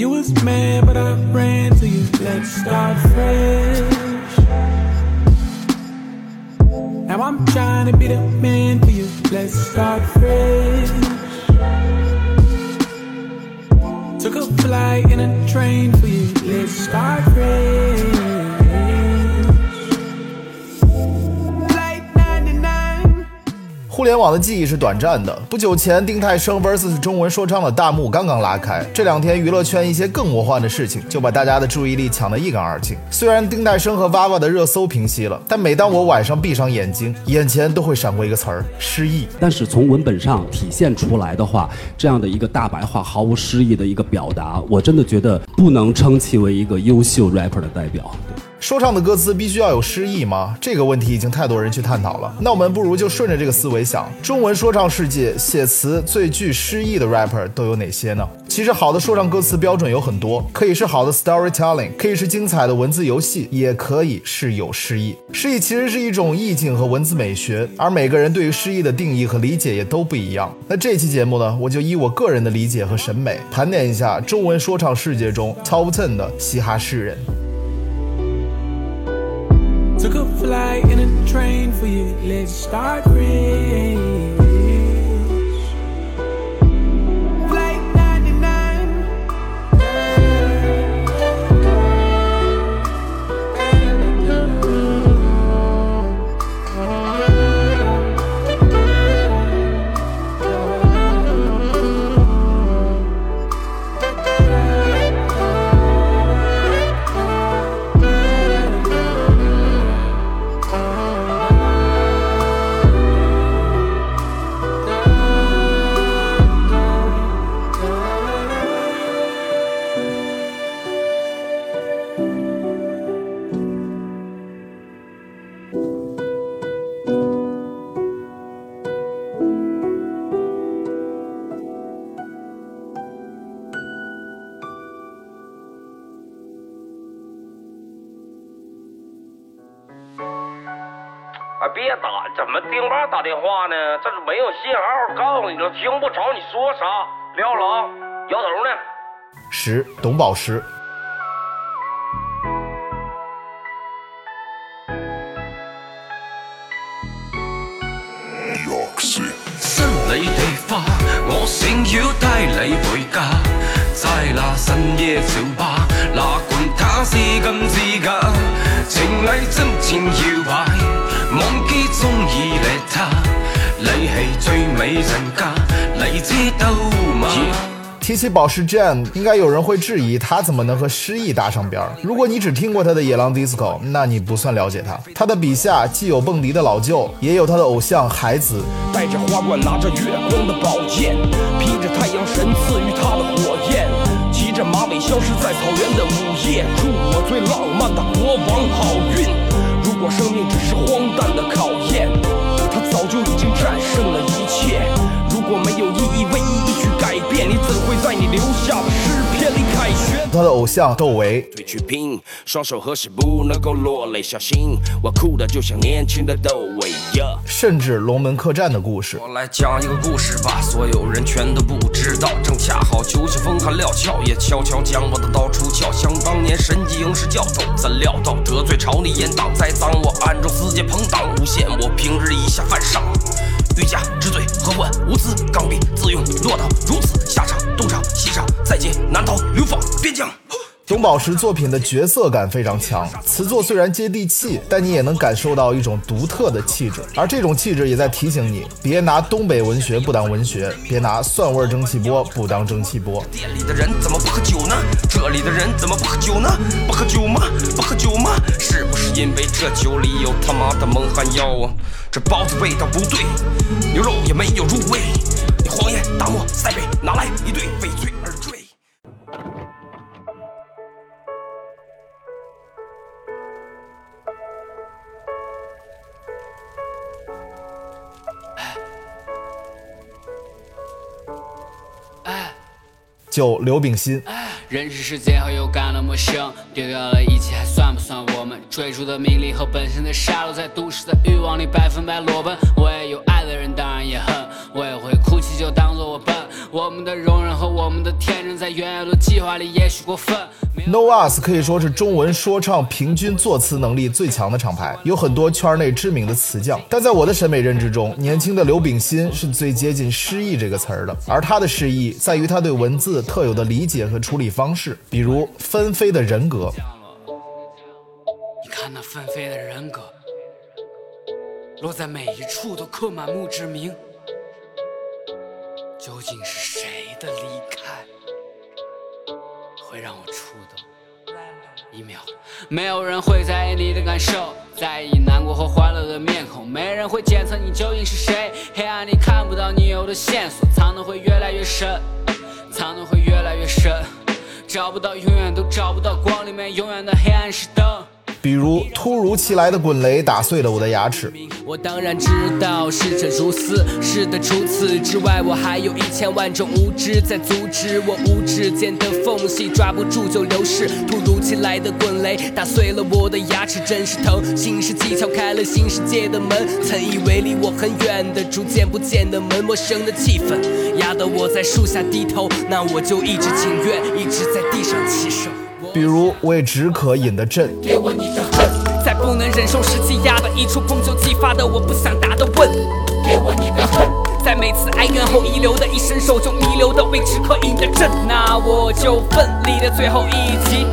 You was mad, but I ran to you. Let's start fresh. Now I'm trying to be the man for you. Let's start fresh. Took a flight and a train for you. Let's start fresh. 互联网的记忆是短暂的。不久前，丁太升 vs 中文说唱的大幕刚刚拉开，这两天娱乐圈一些更魔幻的事情就把大家的注意力抢得一干二净。虽然丁太升和娃娃的热搜平息了，但每当我晚上闭上眼睛，眼前都会闪过一个词儿：失忆。但是从文本上体现出来的话，这样的一个大白话、毫无诗意的一个表达，我真的觉得不能称其为一个优秀 rapper 的代表。说唱的歌词必须要有诗意吗？这个问题已经太多人去探讨了。那我们不如就顺着这个思维想，中文说唱世界写词最具诗意的 rapper 都有哪些呢？其实好的说唱歌词标准有很多，可以是好的 storytelling，可以是精彩的文字游戏，也可以是有诗意。诗意其实是一种意境和文字美学，而每个人对于诗意的定义和理解也都不一样。那这期节目呢，我就以我个人的理解和审美，盘点一下中文说唱世界中 top ten 的嘻哈诗人。Train for you. Let's start fresh. 打电话呢？这是没有信号，告诉你了，听不着你说啥。撂了啊，摇头呢。十，董宝石。新你地花，我想要帶你回家。在那深夜酒吧，哪管他是金是假，情侶真情搖擺，忘記中意你他，你係最美人家，你知道吗？提起宝石 Jam，应该有人会质疑他怎么能和诗意搭上边儿。如果你只听过他的野狼 disco，那你不算了解他。他的笔下既有蹦迪的老舅，也有他的偶像海子。戴着花冠，拿着月光的宝剑，披着太阳神赐予他的火焰，骑着马尾消失在草原的午夜，祝我最浪漫的国王好运。生命只是荒诞的考验，他早就已经战胜了一切。如果没有意义，为意义去改变，你怎会在你留下的世？他的偶像窦唯，对去拼，双手合十不能够落泪，小心我哭的就像年轻的窦唯呀。甚至龙门客栈的故事。我来讲一个故事吧，所有人全都不知道。正恰好酒气风寒料峭，也悄悄将我的刀出鞘。想当年神级营是教头，怎料到得罪朝里严党，栽赃我暗中私结朋党，诬陷我平日以下犯上。欲加之罪，何患无辞？刚愎自用，落到如此下场。东厂西厂，在劫难逃，流放边疆。董宝石作品的角色感非常强，词作虽然接地气，但你也能感受到一种独特的气质，而这种气质也在提醒你，别拿东北文学不当文学，别拿蒜味蒸汽波不当蒸汽波。店里的人怎么不喝酒呢？这里的人怎么不喝酒呢？不喝酒吗？不喝酒吗？是不是因为这酒里有他妈的蒙汗药啊？这包子味道不对，牛肉也没有入味。你荒野大漠塞北哪来一对匪有刘秉新。认识世界后又感到陌生，丢掉了一切还算不算我们追逐的名利和本身的杀戮，在都市的欲望里百分百裸奔。我也有爱的人，当然也恨，我也会哭泣，就当做我笨。我们的容忍和我们的天真，在原有的计划里也许过分。No Us 可以说是中文说唱平均作词能力最强的厂牌，有很多圈内知名的词匠。但在我的审美认知中，年轻的刘炳新是最接近诗意这个词儿的，而他的诗意在于他对文字特有的理解和处理方式，比如纷飞的人格。你看那纷飞的人格，落在每一处都刻满墓志铭。究竟是谁的离开，会让我触动？一秒，没有人会在意你的感受，在意难过和欢乐的面孔，没人会检测你究竟是谁。黑暗里看不到你有的线索，藏的会越来越深，藏的会越来越深，找不到，永远都找不到光，里面永远的黑暗是灯。比如突如其来的滚雷打碎了我的牙齿，我当然知道逝者如斯，是的，除此之外，我还有一千万种无知在阻止我无指间的缝隙，抓不住就流逝。突如其来的滚雷打碎了我的牙齿，真是疼。新世纪敲开了新世界的门，曾以为离我很远的，逐渐不见的门，陌生的气氛压得我在树下低头，那我就一直情愿，一直在地上起手。比如为止渴饮的朕，给我你的恨，在不能忍受时积压的一触碰就激发的我不想答的问，给我你的恨，在每次哀怨后遗留的一伸手就弥留的为止渴饮的朕，那我就奋力的最后一击。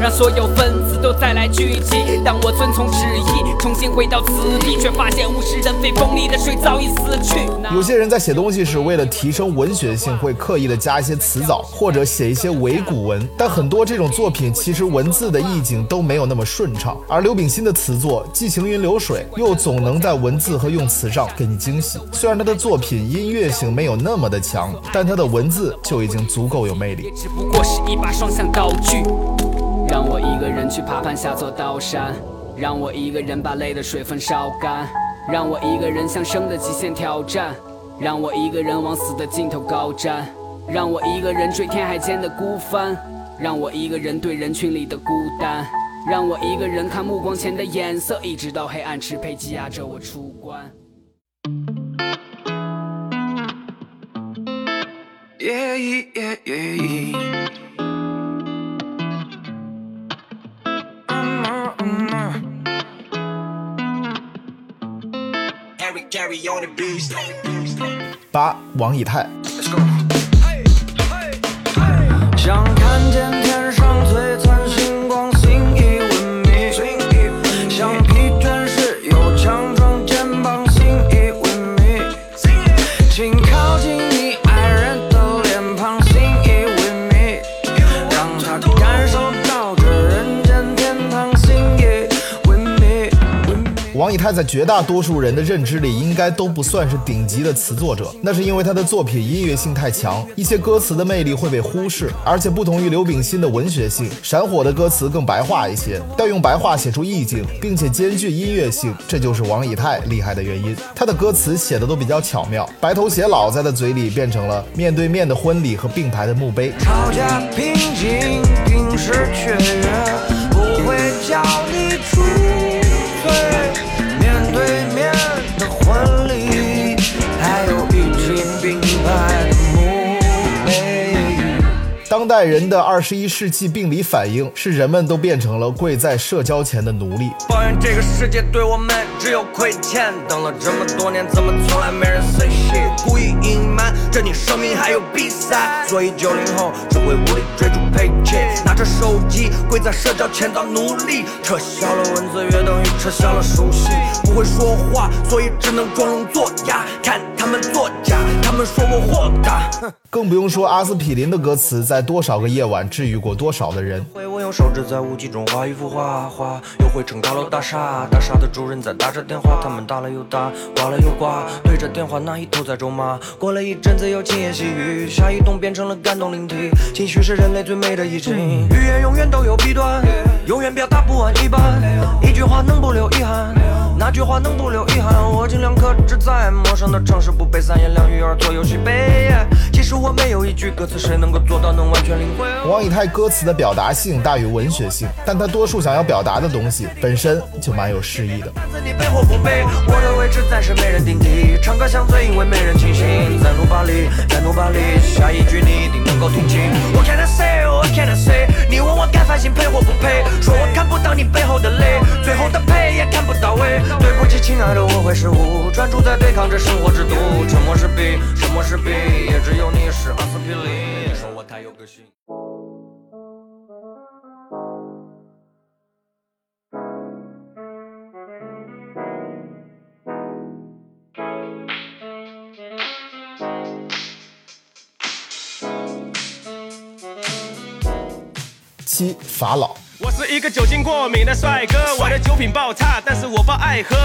让所有分子都再来聚集。当我遵从旨意，重新回到此地，却发现物是人非，锋利的水早已死去。有些人在写东西时，为了提升文学性，会刻意的加一些词藻，或者写一些伪古文。但很多这种作品，其实文字的意境都没有那么顺畅。而刘秉新的词作既行云流水，又总能在文字和用词上给你惊喜。虽然他的作品音乐性没有那么的强，但他的文字就已经足够有魅力也。只不过是一把双向刀具。让我一个人去爬攀下座刀山，让我一个人把泪的水分烧干，让我一个人向生的极限挑战，让我一个人往死的尽头高瞻，让我一个人追天海间的孤帆，让我一个人对人群里的孤单，让我一个人看目光前的颜色，一直到黑暗支配挤压着我出关。Yeah, yeah, yeah, 八，王以太。Let's go. 他在绝大多数人的认知里，应该都不算是顶级的词作者，那是因为他的作品音乐性太强，一些歌词的魅力会被忽视。而且不同于刘秉新的文学性，闪火的歌词更白话一些，但用白话写出意境，并且兼具音乐性，这就是王以太厉害的原因。他的歌词写的都比较巧妙，白头偕老在他嘴里变成了面对面的婚礼和并排的墓碑。吵架平静，平时雀跃，不会叫你出。对婚礼，还有一起并排的墓碑。当代人的二十一世纪病理反应是人们都变成了跪在社交前的奴隶。抱怨这个世界对我们只有亏欠，等了这么多年，怎么从来没人 say shit？故意着你生命还有比赛，所以九零后只会无力追逐 paycheck，拿着手机跪在社交前当奴隶，撤销了文字约等于撤销了熟悉，不会说话，所以只能装聋作哑，看他们作假，他们说我豁达。哼更不用说阿司匹林的歌词在多少个夜晚治愈过多少的人。会我用手指在雾气中画一幅画画，又会成高楼大厦，大厦的主人在打着电话，他们打了又打，挂了又挂，对着电话那一头在咒骂。过了一阵子又轻言细语，下一动变成了感动灵体，情绪是人类最美的。语言永远都有弊端，永远表达不完一半，一句话能不留遗憾？那句话能不留遗憾？我尽量克制在陌生的城市，不被三言两语而左右去背。其实我我没有一句歌词，谁能够做到能完全领会？王以太歌词的表达性大于文学性，但他多数想要表达的东西本身就蛮有诗意的。你背或不背，我的位置暂时没人顶替，唱歌像醉，因为没人清醒。在努把力，再努把力，下一句你一定能够听清。What can I say? What can I say? 你问我该反省配或不配，说我看不到你背后的泪，最后的配也看不到尾。对不起，亲爱的，我会失误，专注在对抗着生活制度。沉默是病，沉默是病，也只有你是阿司匹林。说我太有个性。七法老。我是一个酒精过敏的帅哥，我的酒品爆差，但是我爸爱喝。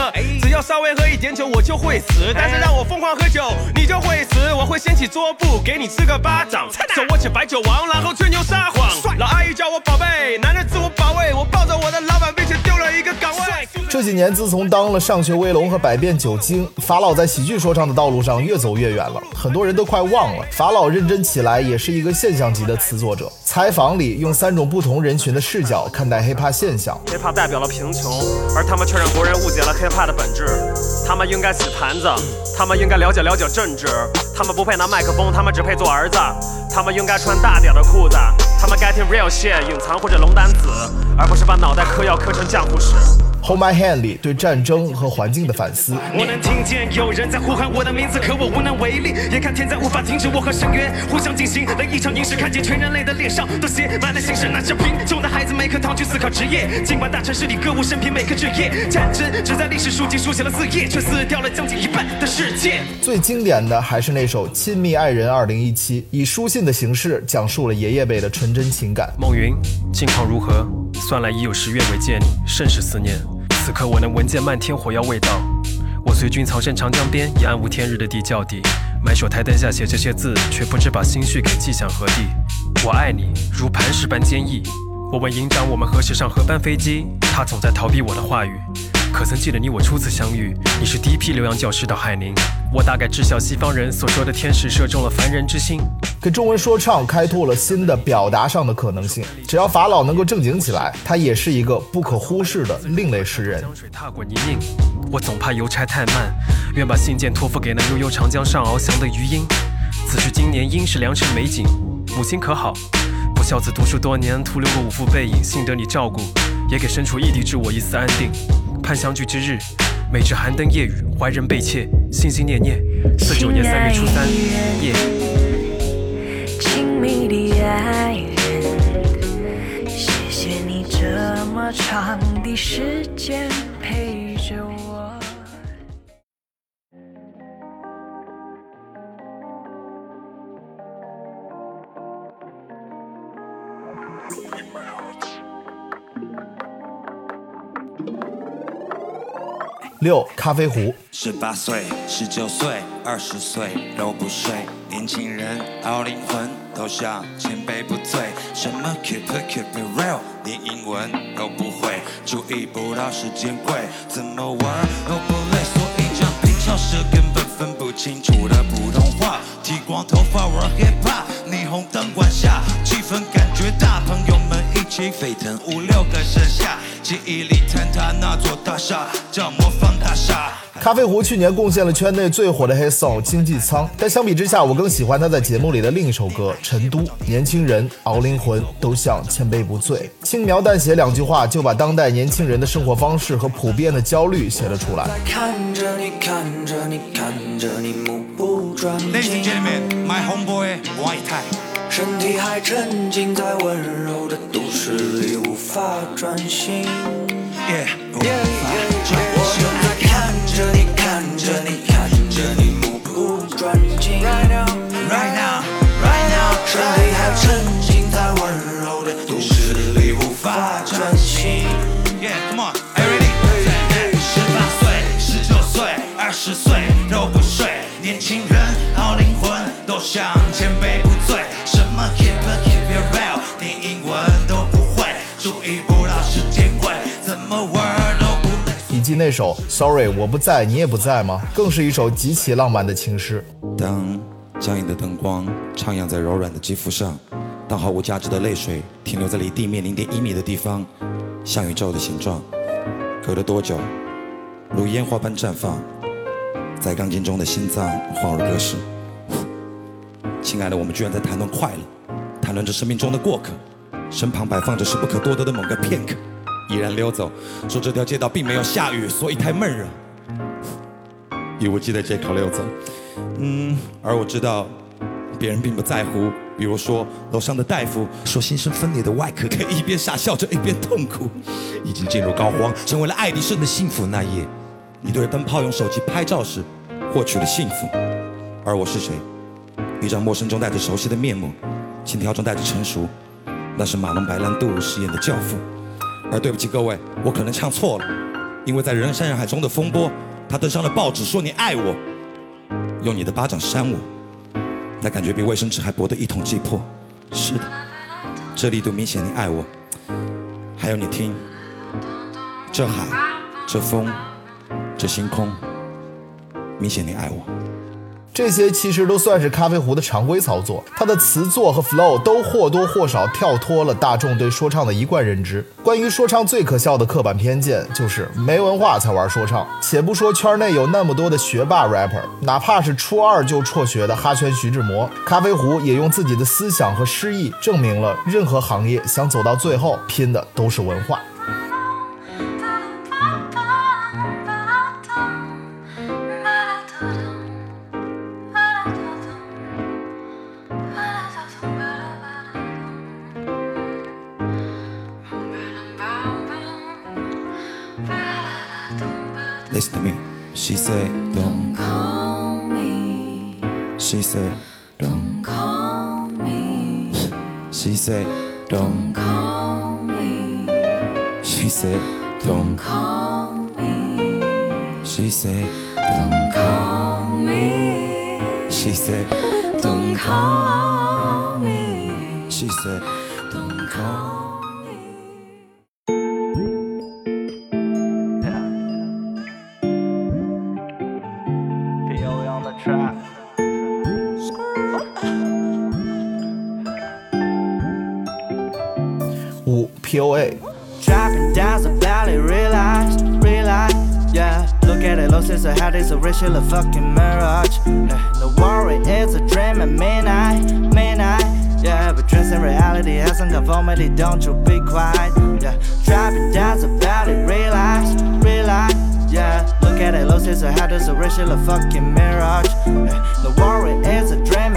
只要稍微喝一点酒，我就会死。但是让我疯狂喝酒，你就会死。我会掀起桌布，给你吃个巴掌。手握起白酒王，然后吹牛撒谎。老阿姨叫我宝贝，男人自我保卫。我抱着我的老板，并且丢了一个岗位。这几年，自从当了上学威龙和百变酒精，法老在喜剧说唱的道路上越走越远了。很多人都快忘了，法老认真起来也是一个现象级的词作者。采访里用三种不同人群的视角看待 hiphop 现象。hiphop 代表了贫穷，而他们却让国人误解了 hiphop 的本质。他们应该洗盘子，他们应该了解了解政治，他们不配拿麦克风，他们只配做儿子。他们应该穿大点的裤子，他们该听 real shit，隐藏或者龙丹子，而不是把脑袋磕药磕成浆糊屎。Hold My Hand 里对战争和环境的反思。我能听见有人在呼喊我的名字，可我无能为力。眼看天灾无法停止，我和深渊互相进行了一场凝视，看见全人类的脸上都写满了心事。那些贫穷的孩子没课堂去思考职业，尽管大城市里歌舞升平，每个职业战争只在历史书籍书写了四页，却撕掉了将近一半的世界。最经典的还是那首《亲密爱人二零一七》，以书信的形式讲述了爷爷辈的纯真情感。梦云，近况如何？算来已有十月未见你，甚是思念。此刻我能闻见漫天火药味道，我随军藏身长江边，以暗无天日的地窖底，埋首台灯下写这些字，却不知把心绪给寄向何地。我爱你，如磐石般坚毅。我问营长，我们何时上河班飞机？他总在逃避我的话语。可曾记得你我初次相遇？你是第一批留洋教师到海宁。我大概知晓西方人所说的天使射中了凡人之心，给中文说唱开拓了新的表达上的可能性。只要法老能够正经起来，他也是一个不可忽视的另类诗人。江水踏过泥泞，我总怕邮差太慢，愿把信件托付给那悠悠长江上翱翔的鱼鹰。此去经年，应是良辰美景。母亲可好？不孝子读书多年，徒留个五副背影，幸得你照顾，也给身处异地之我一丝安定。看相聚之日，每至寒灯夜雨，怀人备切，心心念念。四九年三月初三夜。亲密的爱人，谢谢你这么长的时间六咖啡壶，十八岁、十九岁、二十岁都不睡，年轻人熬灵魂都像千杯不醉。什么 keep it keep it real，连英文都不会，注意不到时间贵，怎么玩都不累。所以这平常时根本分不清楚的普通话，剃光头发玩 hip hop，霓虹灯管下气氛感觉大，朋友们一起沸腾，五六个盛夏，记忆里坍塌那座大厦叫魔方大厦。咖啡壶去年贡献了圈内最火的 hit song《经济舱》，但相比之下，我更喜欢他在节目里的另一首歌《成都》。年轻人熬灵魂都像千杯不醉，轻描淡写两句话就把当代年轻人的生活方式和普遍的焦虑写了出来。看着你，看着你，看着你，目不转睛。Ladies and gentlemen, my homeboy 王以太。身体还沉浸在温柔的都市里，无法专心。Yeah，我正在看着你，看着你，看着你，目不转睛。Right now, right now, right now，身体还沉浸在温柔的都市里，无法专心。Yeah, come on, ready？十八岁、十九岁、二十岁都不睡，年轻人好灵魂都像那首《Sorry 我不在你也不在吗》，更是一首极其浪漫的情诗。当僵硬的灯光徜徉在柔软的肌肤上，当毫无价值的泪水停留在离地面零点一米的地方，像宇宙的形状，隔了多久，如烟花般绽放，在钢筋中的心脏恍如隔世。亲爱的，我们居然在谈论快乐，谈论着生命中的过客，身旁摆放着是不可多得的某个片刻，毅然溜走，说这条街道并没有下雨，所以太闷热。一无忌的借口溜走，嗯，而我知道，别人并不在乎。比如说，楼上的大夫说，新生分裂的外壳可以一边傻笑着一边痛苦，已经进入膏肓，成为了爱迪生的幸福那夜。你对着灯泡用手机拍照时，获取了幸福。而我是谁？一张陌生中带着熟悉的面目，心跳中带着成熟，那是马龙白兰度饰演的教父。而对不起各位，我可能唱错了，因为在人山人海中的风波。他登上了报纸，说你爱我，用你的巴掌扇我，那感觉比卫生纸还薄的一捅即破。是的，这力度明显你爱我。还有你听，这海，这风，这星空，明显你爱我。这些其实都算是咖啡壶的常规操作，他的词作和 flow 都或多或少跳脱了大众对说唱的一贯认知。关于说唱最可笑的刻板偏见就是没文化才玩说唱。且不说圈内有那么多的学霸 rapper，哪怕是初二就辍学的哈圈徐志摩，咖啡壶也用自己的思想和诗意证明了任何行业想走到最后拼的都是文化。POA。Dropping down the valley, realize, realize, yeah. Look at it, losses ahead, it's a racial fucking mirage. Yeah. The worry is a dream at midnight, midnight. Yeah, but dreams and reality hasn't conformity, don't you be quiet. Yeah, dropping down the valley, realize, realize. Yeah, look at it, losses ahead, it's a racial fucking mirage. Yeah. The worry is a dream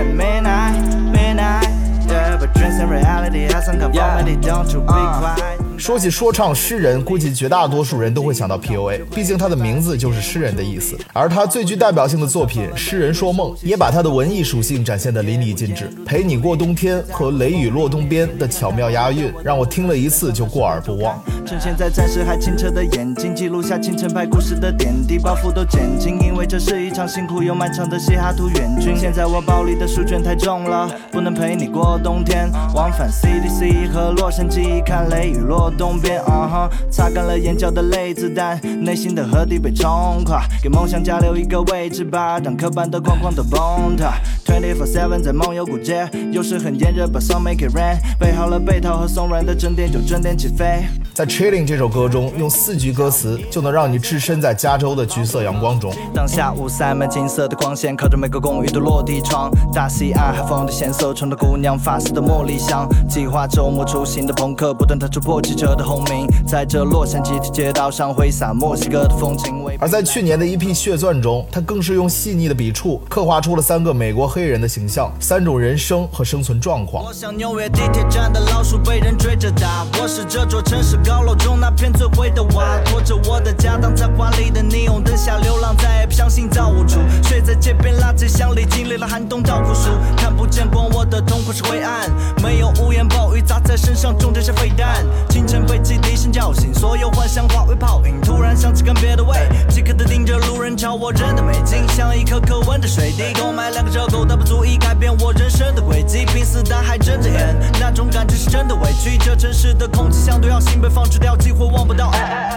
in reality has some conformity. Yeah. Don't you be quiet. Uh. 说起说唱诗人，估计绝大多数人都会想到 POA，毕竟他的名字就是诗人的意思。而他最具代表性的作品《诗人说梦》，也把他的文艺属性展现得淋漓尽致。陪你过冬天和雷雨落东边的巧妙押韵，让我听了一次就过耳不忘。趁现在暂时还清澈的眼睛，记录下清晨拍故事的点滴，包袱都减轻，因为这是一场辛苦又漫长的西哈图远军。现在我包里的书卷太重了，不能陪你过冬天。往返 CDC 和洛杉矶，看雷雨落东边，啊哈，擦干了眼角的泪子弹，内心的河堤被冲垮，给梦想加留一个位置吧，让刻板的框框都崩塌。Twenty four seven 在梦游古街，有时很炎热，把 song make it rain，备好了被套和松软的枕垫，就准点起飞。在《Chilling》这首歌中，用四句歌词就能让你置身在加州的橘色阳光中。当下午塞满金色的光线，靠着每个公寓的落地窗，大西岸海风的咸涩，冲着姑娘发丝的茉莉香。计划周末出行的朋克，不断踏出破汽车的轰鸣，在这洛杉矶的街道上挥洒墨西哥的风情。而在去年的一批血钻中，他更是用细腻的笔触刻画出了三个美国黑人的形象，三种人生和生存状况。我像纽约地铁站的老鼠被人追着打，我是这座城市高楼中那片最灰的瓦，拖着我的家当在华丽的霓虹灯下流浪，再也不相信造物主。睡在街边垃圾箱里，经历了寒冬到酷暑，看不见光，我的痛苦是灰暗，没有乌烟暴雨砸在身上，重点是废弹。今凌晨被汽笛声叫醒，所有幻想化为泡影。突然想起干别的味，饥渴的盯着路人朝我扔的美金，像一颗颗温的水滴。购买两个热狗，但不足以改变我人生的轨迹。濒死但还睁着眼，那种感觉是真的委屈。这城市的空气相对要新，被放置掉，几乎望不到。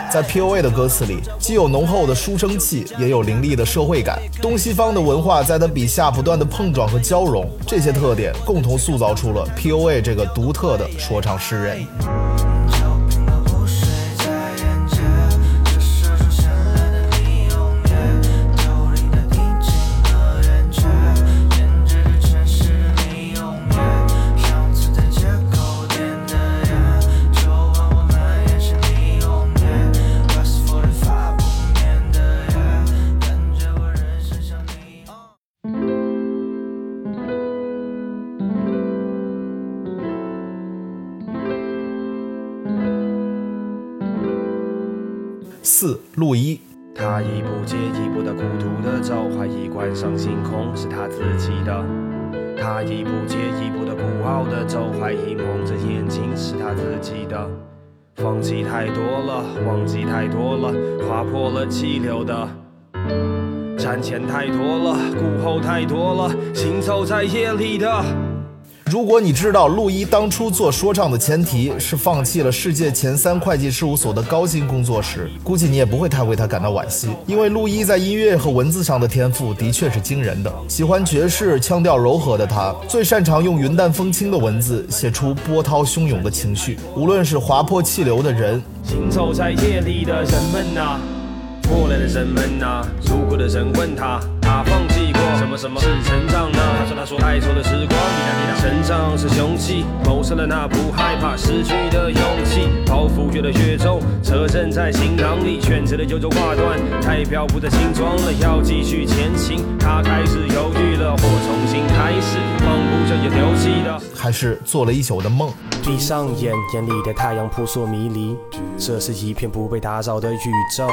在 P.O.A 的歌词里，既有浓厚的书生气，也有凌厉的社会感。东西方的文化在他笔下不断的碰撞和交融，这些特点共同塑造出了 P.O.A 这个独特的说唱诗人。忘记太多了，划破了气流的。瞻前太多了，顾后太多了，行走在夜里的。如果你知道陆一当初做说唱的前提是放弃了世界前三会计事务所的高薪工作时，估计你也不会太为他感到惋惜，因为陆一在音乐和文字上的天赋的确是惊人的。喜欢爵士腔调柔和的他，最擅长用云淡风轻的文字写出波涛汹涌的情绪。无论是划破气流的人，行走在夜里的人们呐，破烂的人们呐，路过的人问他，他放弃过什么？什么是成长呢？他说他说太错的时光。成长是雄气，谋生了那不害怕失去的勇气。包袱越来越重，车震在行囊里，选择了优柔寡断，太漂浮的心装了，要继续前行。他开始犹豫了，或重新开始，也丢弃的，还是做了一宿的梦。闭上眼，眼里的太阳扑朔迷离，这是一片不被打扰的宇宙，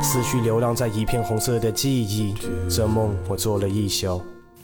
思绪流浪在一片红色的记忆，这梦我做了一宿。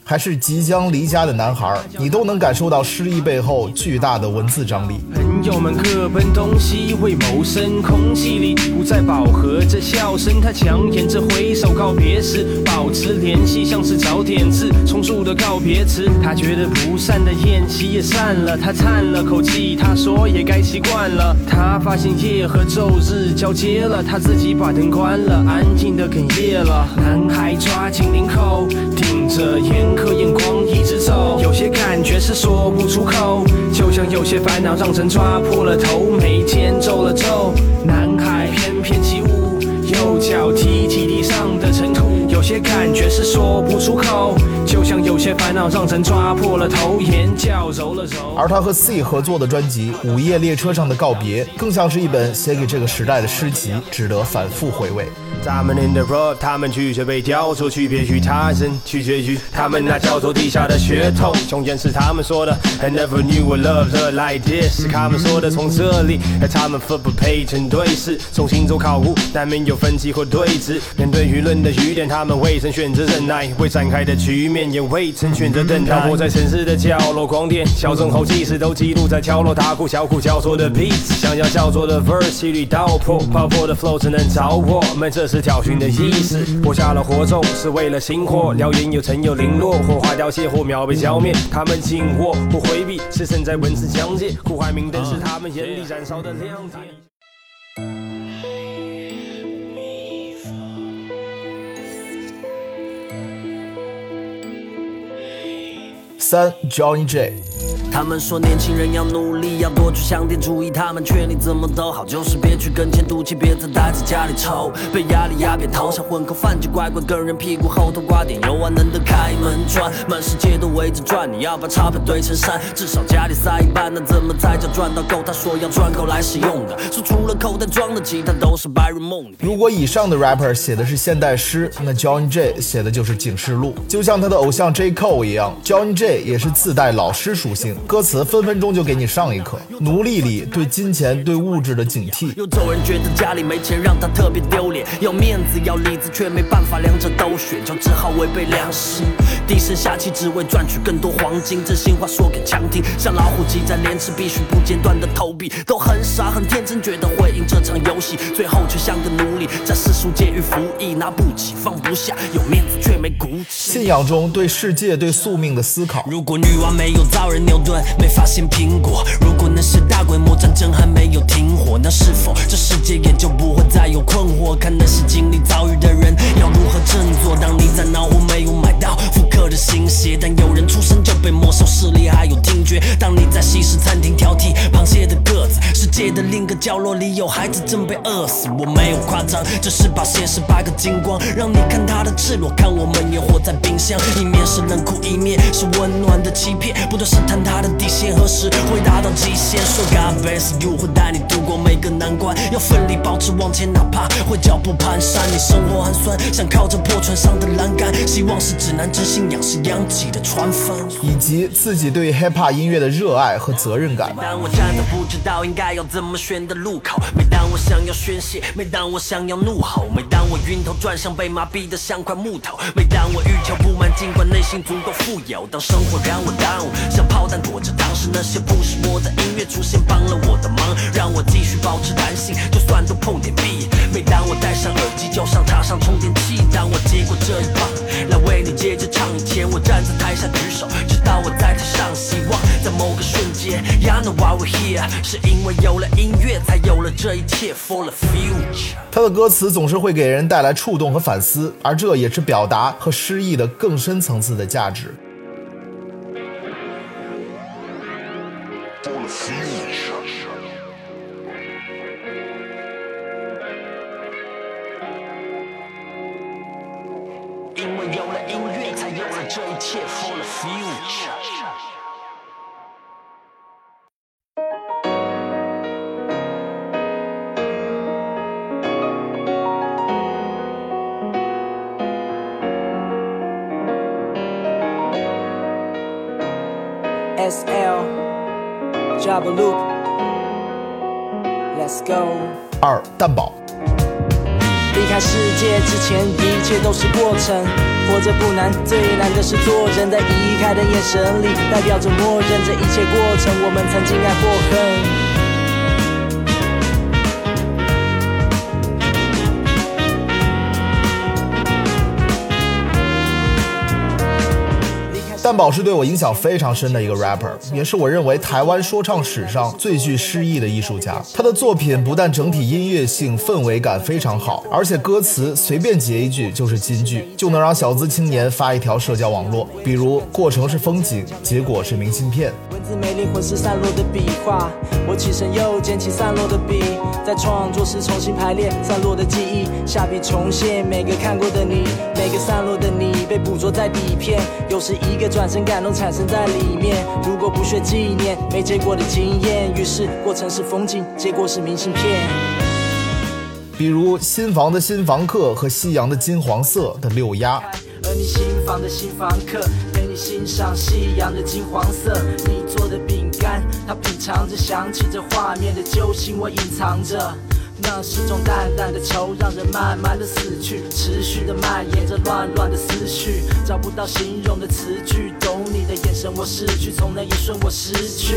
还是即将离家的男孩，你都能感受到诗意背后巨大的文字张力。朋友们各奔东西为谋生，空气里不再饱和着笑声。他强颜着挥手告别时，保持联系像是找点字重述的告别词。他觉得不散的宴席也散了，他叹了口气，他说也该习惯了。他发现夜和昼日交接了，他自己把灯关了，安静的哽咽了。男孩抓紧领口，顶着烟。颗眼光一直走，有些感觉是说不出口，就像有些烦恼让人抓破了头，眉间皱了皱。男孩翩翩起舞，右脚踢起地上的尘土，有些感觉是说不出口，就像有些烦恼让人抓破了头，眼角揉了揉。而他和 C 合作的专辑《午夜列车上的告别》，更像是一本写给这个时代的诗集，值得反复回味。咱们 in the road，他们拒绝被调走，区别于他人，取决于他们那叫做地下的血统。雄言是他们说的，I never knew a love like this，是他们说的。从这里和，他们分不配成对视，重新做考古，难免有分歧或对峙。面对舆论的雨点，他们未曾选择忍耐，未展开的局面也未曾选择等待。漂泊在城市的角落，光电小众后即时都记录在敲锣打鼓小哭交错的 beat，想要叫做的 verse，一缕刀破，爆破的 flow 只能找我们这。是挑衅的意思，播下了火种，是为了星火。燎原有成有零落，火花凋谢火苗被浇灭。他们紧握或回避，是身在文字疆界。苦海明灯是他们眼里燃烧的亮点。三 Johnny J。他们说年轻人要努力，要多去想点主意。他们劝你怎么都好，就是别去跟钱赌气，别再待在家里抽。被压力压扁头，想混口饭就乖乖跟人屁股后头挂点油，万能的开门砖，满世界都围着转。你要把钞票堆成山，至少家里塞一半，那怎么才叫赚到够？他说要赚够来使用的，说除了口袋装的吉他都是白日梦。如果以上的 rapper 写的是现代诗，那 John J 写的就是警示录。就像他的偶像 J Cole 一样，John J 也是自带老师属性。歌词分分钟就给你上一课。奴隶里对金钱、对物质的警惕。有种人觉得家里没钱让他特别丢脸，要面子要里子，却没办法两者都选，就只好违背良心，低声下气只为赚取更多黄金。真心话说给强听，像老虎机在连吃，必须不间断的投币，都很傻很天真，觉得会赢这场游戏，最后却像个奴隶，在世俗监狱服役，拿不起放不下，有面子却没骨气。信仰中对世界、对宿命的思考。如果女娲没有造人牛顿，没发现苹果；如果那些大规模战争还没有停火，那是否这世界也就不会再有困惑？看那些经历遭遇的人要如何振作。当你在恼火没有买到复刻的新鞋，但有人出生就被没收视力还有听觉。当你在西式餐厅挑剔螃蟹的个子，世界的另个角落里有孩子正被饿死。我没有夸张，只是把现实摆个精光，让你看他的赤裸，看我们也活在冰箱。一面是冷酷，一面是温暖的欺骗，不断试探他的底线何时会达到极限。说 God bless you 会带你度过每个难关，要奋力保持往前，哪怕会脚步蹒跚。你生活寒酸，想靠着破船上的栏杆，希望是指南针，仰是扬起的船帆，以及自己对 hiphop 音乐的热爱和责任感。当我站在不知道应该要怎么选的路口，每当我想要宣泄，每当我想要怒吼，每当我晕头转向，被麻痹的像块木头，每当我欲求不满，尽管内心足够富有，当生活让我 down，像炮弹躲着当时那些不是我的音乐出现帮了我的忙，让我继续保持弹性，就算都碰点壁。每当我戴上耳机，就像插上充电器，当我接过这一棒，站在台下举手，直到我在台上希望，在某个瞬间，You know why we're here，是因为有了音乐，才有了这一切。For the future，他的歌词总是会给人带来触动和反思，而这也是表达和诗意的更深层次的价值。爱的眼神里，代表着默认这一切过程。我们曾经爱过恨。蛋堡是对我影响非常深的一个 rapper，也是我认为台湾说唱史上最具诗意的艺术家。他的作品不但整体音乐性、氛围感非常好，而且歌词随便截一句就是金句，就能让小资青年发一条社交网络。比如过程是风景，结果是明信片。文字没灵魂是散落的笔画，我起身又捡起散落的笔，在创作时重新排列散落的记忆，下笔重现每个看过的你，每个散落的你被捕捉在底片，有时一个转身感动产生在里面。如果不学纪念，没结果的经验，于是过程是风景，结果是明信片。比如新房的新房客和夕阳的金黄色的六鸭。和你新房的新房客陪你欣赏夕阳的金黄色，你做的饼干，他品尝着，想起这画面的揪心，我隐藏着。那是种淡淡的愁，让人慢慢的死去，持续的蔓延着乱乱的思绪，找不到形容的词句。懂你的眼神，我失去，从那一瞬我失去。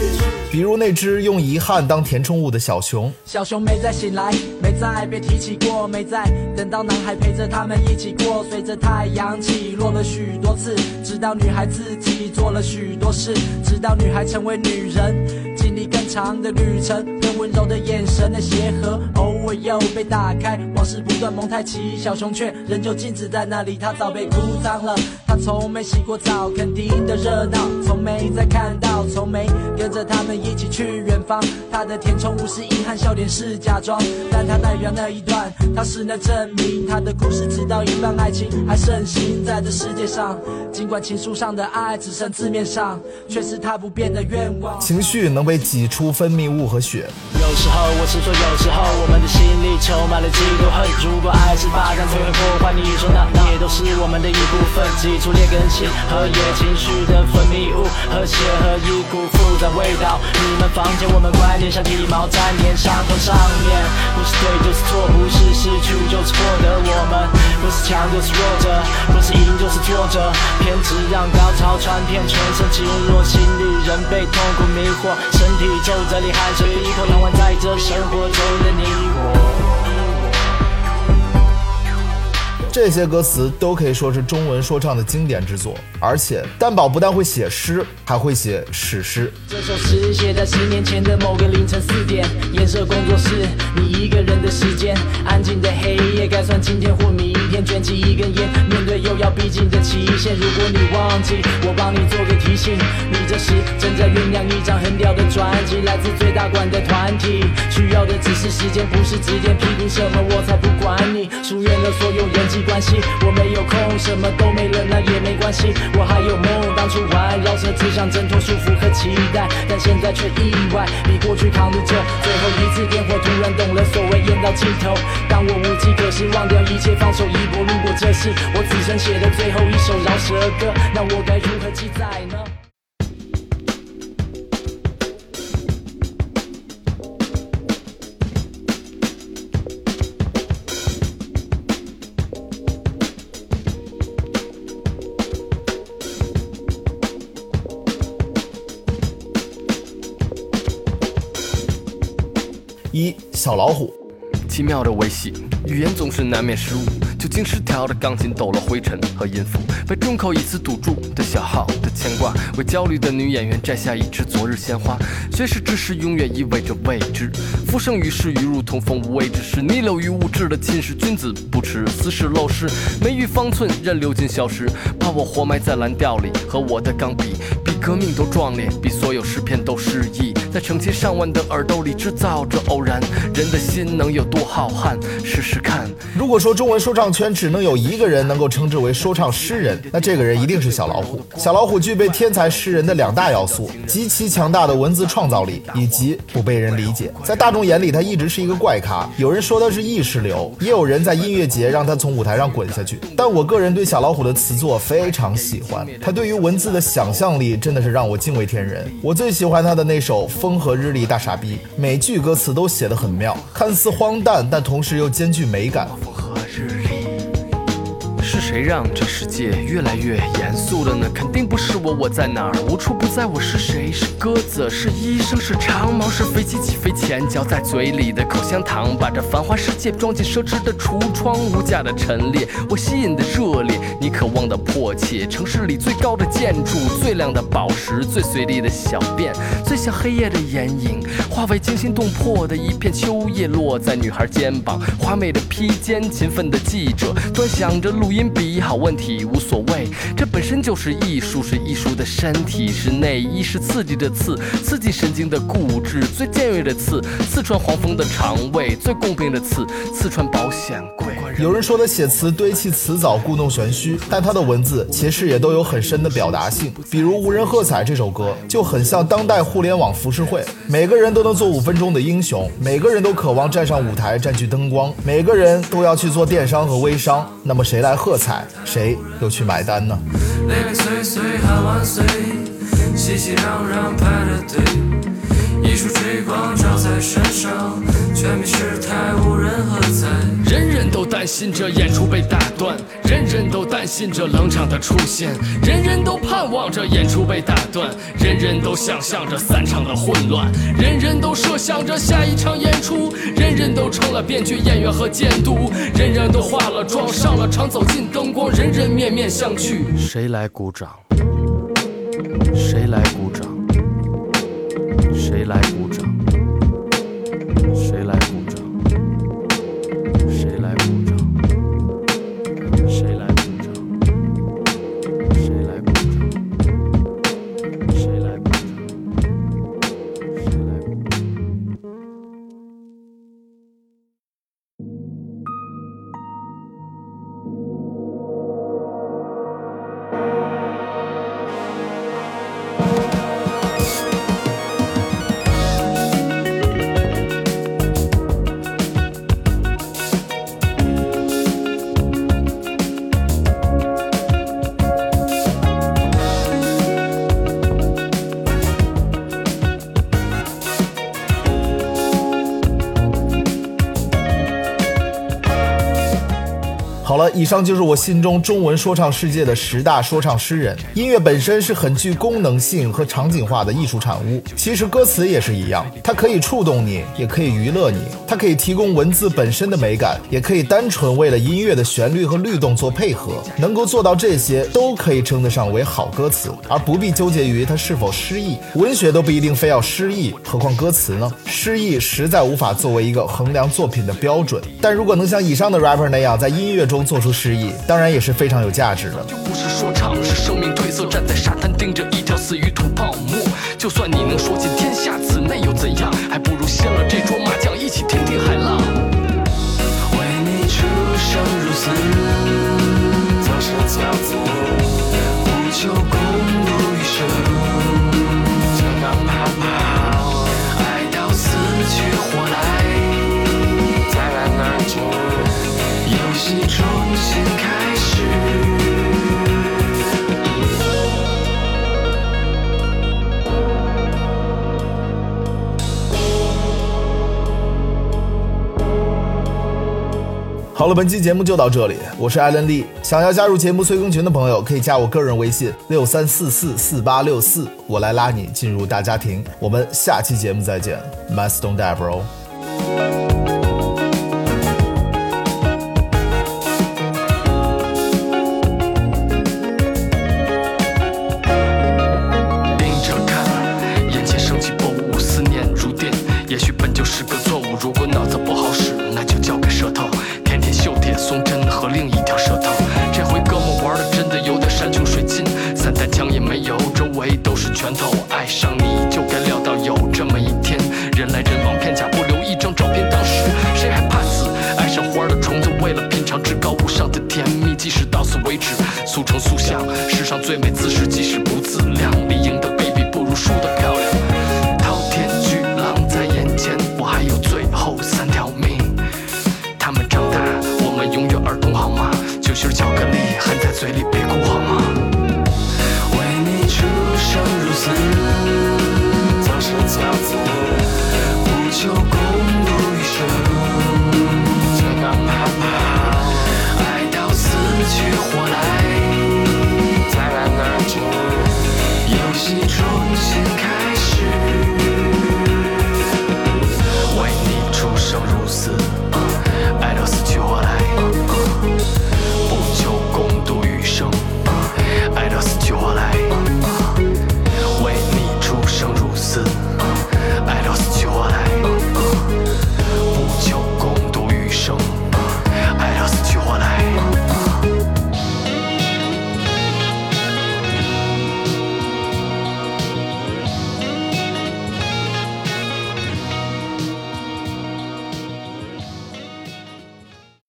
比如那只用遗憾当填充物的小熊，小熊没再醒来，没再被提起过，没再等到男孩陪着他们一起过，随着太阳起落了许多次，直到女孩自己做了许多事，直到女孩成为女人，经历更长的旅程，更温柔的眼神的协和，偶尔又被打开，往事不断蒙太奇，小熊却仍旧静止在那里，它早被哭脏了，他从没洗过澡，肯定的热闹，从没再看到，从没跟着他们一起去远方，他的填充物是遗憾，笑点是假装，但他代表那一段，他是那证明，他的故事直到一半，爱情还盛行在这世界上，尽管情书上的爱只剩字面上，却是他不变的愿望。情绪能被挤出分泌物和血。有时候我是说，有时候我们的心里充满了嫉妒恨。如果爱是巴掌，最会破坏，你说那那也都是我们的一部分。出劣根性和野情绪的分泌物，和谐和一股复杂味道。你们房间，我们观念像体毛粘连伤口上面，不是对就是错，不是失去就是获得。我们不是强就是弱者，不是赢就是挫折，偏执让高潮传遍全身，进入心里，人被痛苦迷惑，身体皱褶里汗水逼迫，仰望在这生活中的你我。这些歌词都可以说是中文说唱的经典之作，而且蛋宝不但会写诗，还会写史诗。这首诗写在十年前的某个凌晨四点，颜色工作室，你一个人的时间，安静的黑夜，该算今天或明天，卷起一根烟，面对又要逼近的期限。如果你忘记，我帮你做个提醒，你这时正在酝酿一张很屌的专辑，来自最大馆的团体，需要的只是时间，不是指点批评什么，我才不管你。疏远了所有人际关系，我没有空，什么都没了，那也没关系，我还有梦。当初环绕着只想挣脱束缚和期待，但现在却意外比过去扛得久。最后一次点火，突然懂了所谓烟到尽头。当我无计可施，忘掉一切，放手一搏。如果这是我此生写的最后一首饶舌歌，那我该如何记载呢？小老虎，奇妙的维系，语言总是难免失误。酒精失调的钢琴抖了灰尘和音符，被众口一词堵住的小号的牵挂，为焦虑的女演员摘下一枝昨日鲜花。学识知识永远意味着未知，浮生于世，与如同风无谓之事，逆流于物质的侵蚀。君子不耻斯事陋室，美玉方寸任流金消失，把我活埋在蓝调里，和我的钢笔革命都壮烈，比所有诗篇都诗意，在成千上万的耳朵里制造着偶然。人的心能有多浩瀚？试试看。如果说中文说唱圈只能有一个人能够称之为说唱诗人，那这个人一定是小老虎。小老虎具备天才诗人的两大要素：极其强大的文字创造力，以及不被人理解。在大众眼里，他一直是一个怪咖。有人说他是意识流，也有人在音乐节让他从舞台上滚下去。但我个人对小老虎的词作非常喜欢，他对于文字的想象力真真的是让我敬畏天人。我最喜欢他的那首《风和日丽大傻逼》，每句歌词都写得很妙，看似荒诞，但同时又兼具美感。是谁让这世界越来越严肃了呢？肯定不是我，我在哪儿？无处不在，我是谁？是鸽子，是医生，是长毛，是飞机起飞前嚼在嘴里的口香糖，把这繁华世界装进奢侈的橱窗，无价的陈列。我吸引的热烈，你渴望的迫切。城市里最高的建筑，最亮的宝石，最随意的小便，最像黑夜的眼影，化为惊心动魄的一片秋叶，落在女孩肩膀。华美的披肩，勤奋的记者，端详着录音。笔好问题无所谓，这本身就是艺术，是艺术的身体，是内衣，是刺激的刺，刺激神经的固执，最尖锐的刺，刺穿黄蜂的肠胃，最公平的刺，刺穿保险柜。有人说他写词堆砌词藻，故弄玄虚，但他的文字其实也都有很深的表达性。比如《无人喝彩》这首歌，就很像当代互联网浮世绘，每个人都能做五分钟的英雄，每个人都渴望站上舞台，占据灯光，每个人都要去做电商和微商。那么谁来喝彩，谁又去买单呢？零零碎碎喊万岁，熙熙攘攘排着队，一束追光照在身上，全民失态，无人喝彩。人人都担心着演出被打断，人人都担心着冷场的出。现，人人都盼望着演出。被打断，人人都想象着散场的混乱，人人都设想着下一场演出，人人都成了编剧、演员和监督，人人都化了妆上了场，走进灯光，人人面面相觑。谁来鼓掌？谁来鼓？谁来。以上就是我心中中文说唱世界的十大说唱诗人。音乐本身是很具功能性和场景化的艺术产物，其实歌词也是一样，它可以触动你，也可以娱乐你，它可以提供文字本身的美感，也可以单纯为了音乐的旋律和律动做配合。能够做到这些，都可以称得上为好歌词，而不必纠结于它是否诗意。文学都不一定非要诗意，何况歌词呢？诗意实在无法作为一个衡量作品的标准。但如果能像以上的 rapper 那样在音乐中做出诗意，当然也是非常有价值的。不是说唱，是生命褪色，站在沙滩盯着一条死鱼吐泡沫。就算你能说尽天下此内又怎样？还不如掀了这桌麻将，一起听海浪。为你出生入死，走上交子，不求共度余生，好了，本期节目就到这里，我是艾伦利。想要加入节目催更群的朋友，可以加我个人微信六三四四四八六四，我来拉你进入大家庭。我们下期节目再见 m a s Don't Die Bro。世上最美姿势，即使不自量力，赢得卑鄙，不如输得漂亮。滔天巨浪在眼前，我还有最后三条命。他们长大，我们永远儿童好吗？酒心巧克力含在嘴里。